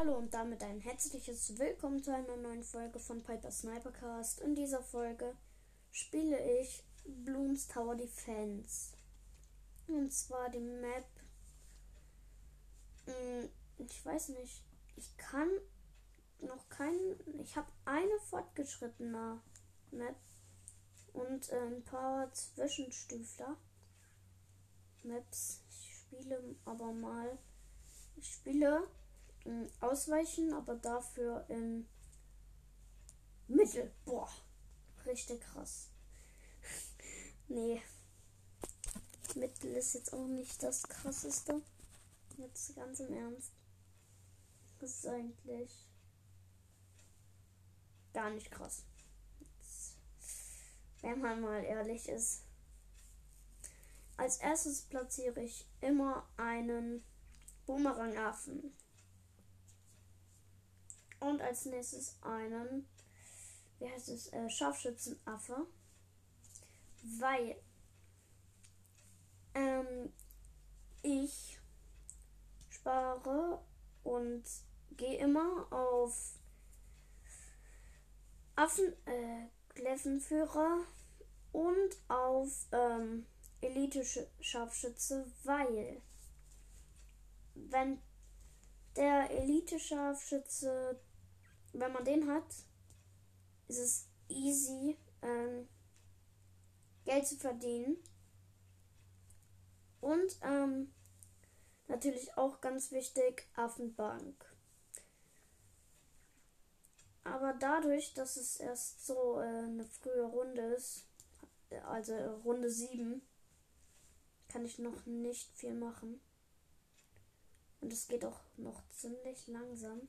Hallo und damit ein herzliches Willkommen zu einer neuen Folge von Piper Snipercast. In dieser Folge spiele ich Blooms Tower Defense. Und zwar die Map. Hm, ich weiß nicht. Ich kann noch keinen. Ich habe eine fortgeschrittene Map und ein paar Zwischenstüfler. Maps. Ich spiele aber mal. Ich spiele ausweichen, aber dafür in Mittel. Boah, richtig krass. nee. Mittel ist jetzt auch nicht das krasseste. Jetzt ganz im Ernst. Das ist eigentlich gar nicht krass. Jetzt, wenn man mal ehrlich ist. Als erstes platziere ich immer einen Boomerang-Affen. Und als nächstes einen, wie heißt es, äh, Scharfschützenaffe. Weil ähm, ich spare und gehe immer auf Affen, äh, Gleffenführer und auf ähm, Elite-Scharfschütze, weil wenn der Elite-Scharfschütze wenn man den hat, ist es easy, ähm, Geld zu verdienen. Und ähm, natürlich auch ganz wichtig, Affenbank. Aber dadurch, dass es erst so äh, eine frühe Runde ist, also Runde 7, kann ich noch nicht viel machen. Und es geht auch noch ziemlich langsam.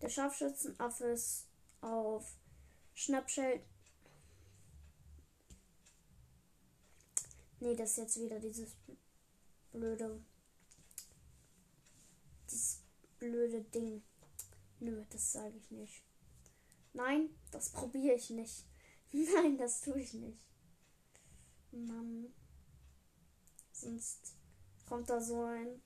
Der Scharfschützenaffe ist auf Schnappschild. Nee, das ist jetzt wieder dieses blöde. Dieses blöde Ding. Nö, das sage ich nicht. Nein, das probiere ich nicht. Nein, das tue ich nicht. Mann. Sonst kommt da so ein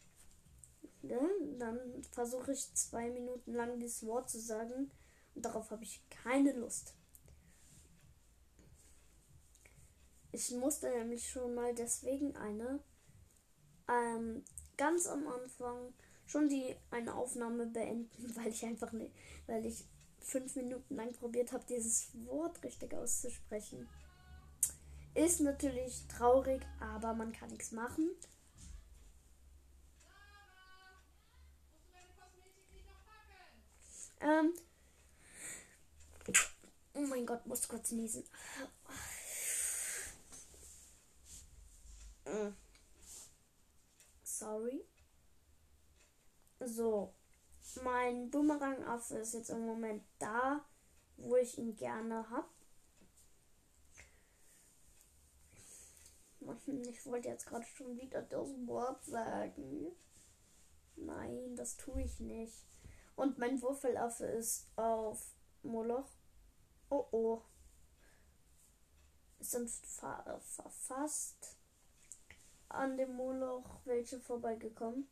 ne, dann versuche ich zwei Minuten lang dieses Wort zu sagen und darauf habe ich keine Lust. Ich musste nämlich schon mal deswegen eine ähm, ganz am Anfang schon die eine Aufnahme beenden, weil ich einfach nicht, weil ich fünf Minuten lang probiert habe, dieses Wort richtig auszusprechen. Ist natürlich traurig, aber man kann nichts machen. Ähm. Oh mein Gott, muss kurz niesen. Sorry. So. Mein Boomerang-Affe ist jetzt im Moment da, wo ich ihn gerne habe. Ich wollte jetzt gerade schon wieder das Wort sagen. Nein, das tue ich nicht. Und mein Wurfelaffe ist auf Moloch. Oh oh. Sind fa fast an dem Moloch welche vorbeigekommen.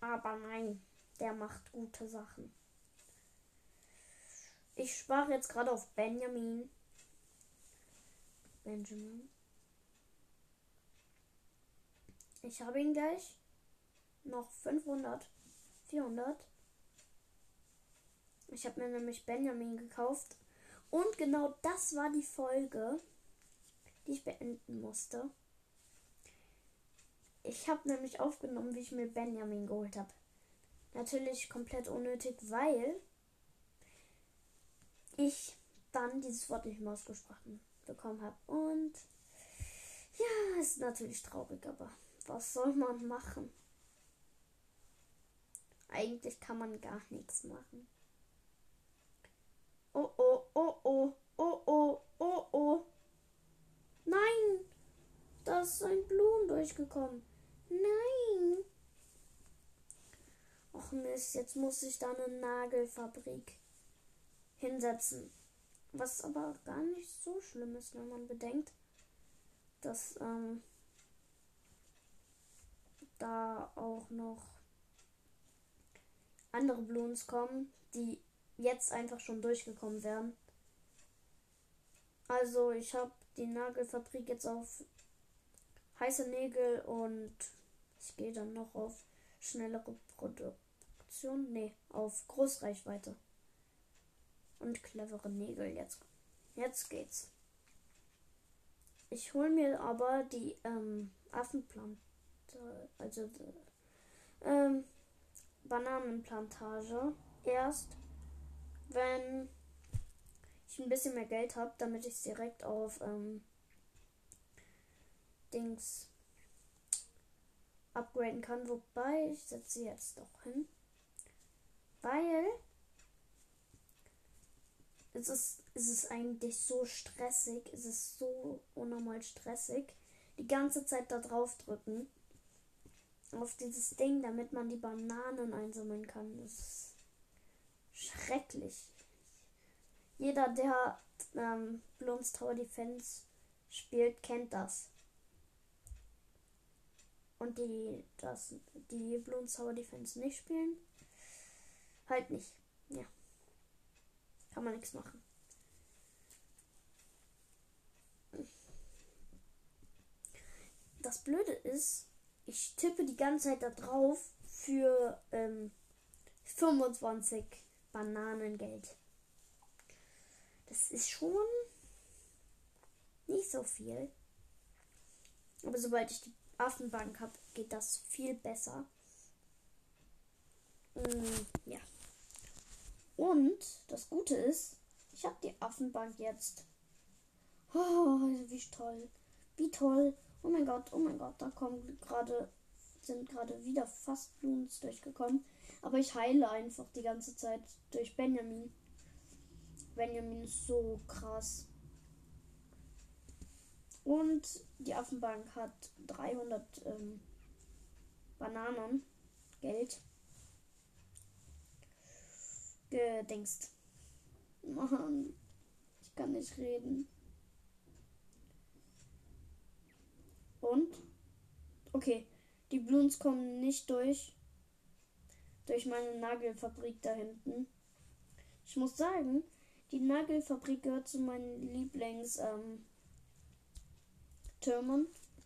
Aber nein, der macht gute Sachen. Ich spare jetzt gerade auf Benjamin. Benjamin. Ich habe ihn gleich. Noch 500. 400. Ich habe mir nämlich Benjamin gekauft. Und genau das war die Folge, die ich beenden musste. Ich habe nämlich aufgenommen, wie ich mir Benjamin geholt habe. Natürlich komplett unnötig, weil ich dann dieses Wort nicht mehr ausgesprochen bekommen habe. Und ja, ist natürlich traurig, aber was soll man machen? Eigentlich kann man gar nichts machen. Oh oh, oh oh, oh oh, oh oh. Nein! Da ist ein Blumen durchgekommen. Nein! Och Mist, jetzt muss ich da eine Nagelfabrik hinsetzen. Was aber gar nicht so schlimm ist, wenn man bedenkt, dass ähm, da auch noch andere Bloons kommen, die jetzt einfach schon durchgekommen wären. Also ich habe die Nagelfabrik jetzt auf heiße Nägel und ich gehe dann noch auf schnellere Produktion. Nee, auf Großreichweite. Und clevere Nägel jetzt. Jetzt geht's. Ich hole mir aber die ähm, Affenplante, also ähm, Bananenplantage erst, wenn ich ein bisschen mehr Geld habe, damit ich es direkt auf ähm, Dings upgraden kann. Wobei, ich setze sie jetzt doch hin. Weil es ist, es ist eigentlich so stressig. Es ist so unnormal stressig. Die ganze Zeit da drauf drücken. Auf dieses Ding, damit man die Bananen einsammeln kann. Das ist schrecklich. Jeder, der ähm, Bloons Tower Defense spielt, kennt das. Und die, das, die Bloons Tower Defense nicht spielen, halt nicht. Ja. Kann man nichts machen. Das Blöde ist, ich tippe die ganze Zeit da drauf für ähm, 25 Bananengeld. Das ist schon nicht so viel. Aber sobald ich die Affenbank habe, geht das viel besser. Mm, ja. Und das Gute ist, ich habe die Affenbank jetzt. Oh, wie toll. Wie toll. Oh mein Gott, oh mein Gott, da kommen gerade sind gerade wieder fast Bloons durchgekommen. Aber ich heile einfach die ganze Zeit durch Benjamin. Benjamin ist so krass. Und die Affenbank hat 300 ähm, Bananen. Geld. Gedingst. Mann, ich kann nicht reden. Und? Okay, die Bloons kommen nicht durch. Durch meine Nagelfabrik da hinten. Ich muss sagen, die Nagelfabrik gehört zu meinen Lieblings ähm.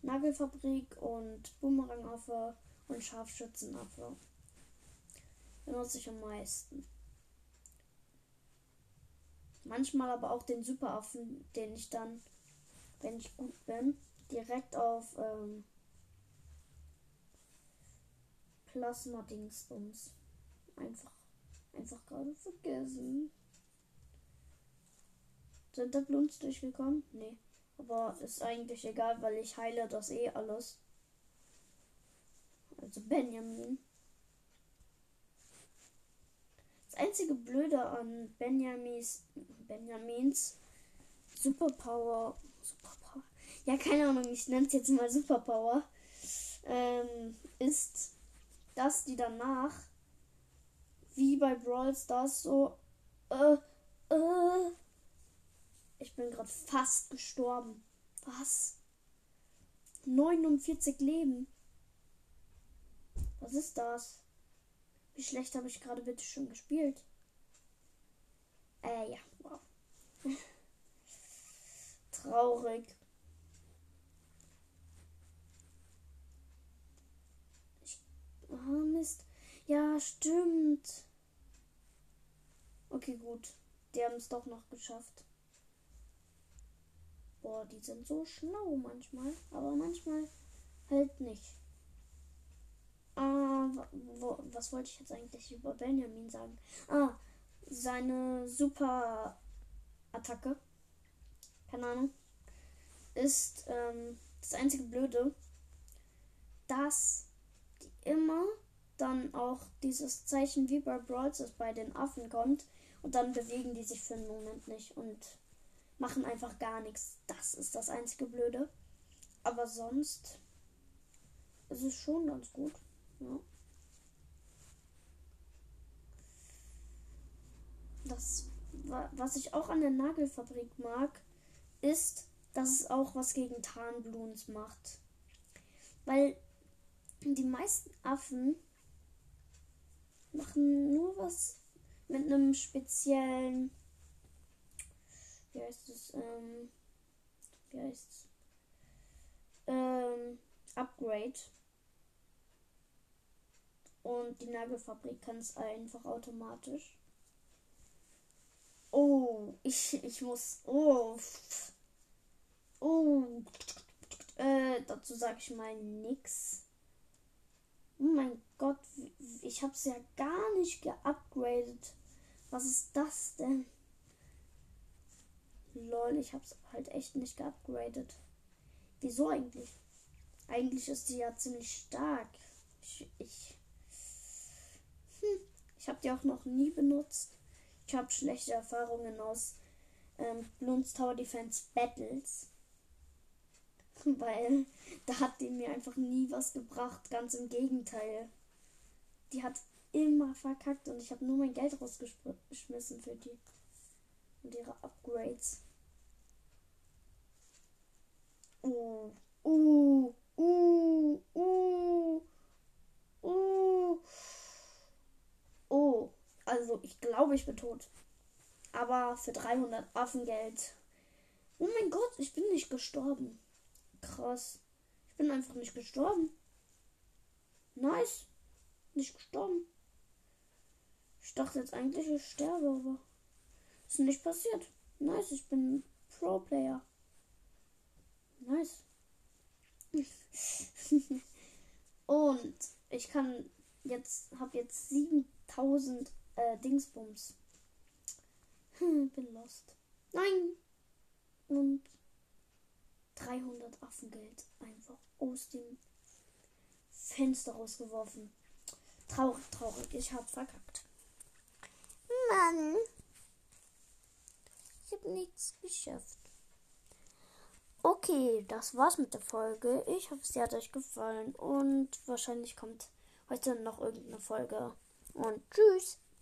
Nagelfabrik und Boomerangaffe und Scharfschützenaffe. Benutze ich am meisten. Manchmal aber auch den Superaffen, den ich dann, wenn ich gut bin, direkt auf ähm, Plasma-Dingsbums. Einfach, einfach gerade vergessen. Sind da Blunts durchgekommen? Nee. Aber ist eigentlich egal, weil ich heile das eh alles. Also Benjamin. Das einzige Blöde an Benjamins, Benjamins Superpower, Superpower, ja keine Ahnung, ich nenne es jetzt mal Superpower, ähm, ist, dass die danach, wie bei Brawl Stars, so, äh, äh, ich bin gerade fast gestorben. Was? 49 Leben. Was ist das? Wie schlecht habe ich gerade bitte schon gespielt? Äh, ja, wow. Traurig. Ich, oh, Mist. Ja, stimmt. Okay, gut. Die haben es doch noch geschafft. Boah, die sind so schlau manchmal, aber manchmal halt nicht. Ah, wo, was wollte ich jetzt eigentlich über Benjamin sagen? Ah, seine super Attacke, keine Ahnung, ist ähm, das einzige Blöde, dass die immer dann auch dieses Zeichen wie bei Brawls bei den Affen kommt und dann bewegen die sich für einen Moment nicht und machen einfach gar nichts. Das ist das einzige Blöde. Aber sonst ist es schon ganz gut. Ja. Das, was ich auch an der Nagelfabrik mag, ist, dass es auch was gegen Tarnbluens macht. Weil die meisten Affen machen nur was mit einem speziellen, wie heißt es, ähm, wie heißt es, ähm, Upgrade. Und die Nagelfabrik kann es einfach automatisch. Oh, ich, ich muss. Oh. Oh. Äh, dazu sage ich mal nix. Oh mein Gott, ich habe es ja gar nicht geupgradet. Was ist das denn? Lol, ich es halt echt nicht geupgradet. Wieso eigentlich? Eigentlich ist die ja ziemlich stark. Ich, ich, hm, ich habe die auch noch nie benutzt. Ich habe schlechte Erfahrungen aus ähm, Bloons Tower Defense Battles. Weil da hat die mir einfach nie was gebracht. Ganz im Gegenteil. Die hat immer verkackt und ich habe nur mein Geld rausgeschmissen für die. Und ihre Upgrades. Uh, uh, uh, uh, uh. Oh, also ich glaube, ich bin tot. Aber für 300 Affengeld. Oh mein Gott, ich bin nicht gestorben. Krass. Ich bin einfach nicht gestorben. Nice. Nicht gestorben. Ich dachte jetzt eigentlich, ich sterbe, aber ist nicht passiert. Nice, ich bin Pro-Player. Nice. Und ich kann jetzt, habe jetzt 7000 äh, Dingsbums. Hm, bin lost. Nein. Und 300 Affengeld einfach aus dem Fenster rausgeworfen. Traurig, traurig. Ich hab verkackt. Mann. Ich hab nichts geschafft. Okay, das war's mit der Folge. Ich hoffe, sie hat euch gefallen und wahrscheinlich kommt heute noch irgendeine Folge. Und tschüss.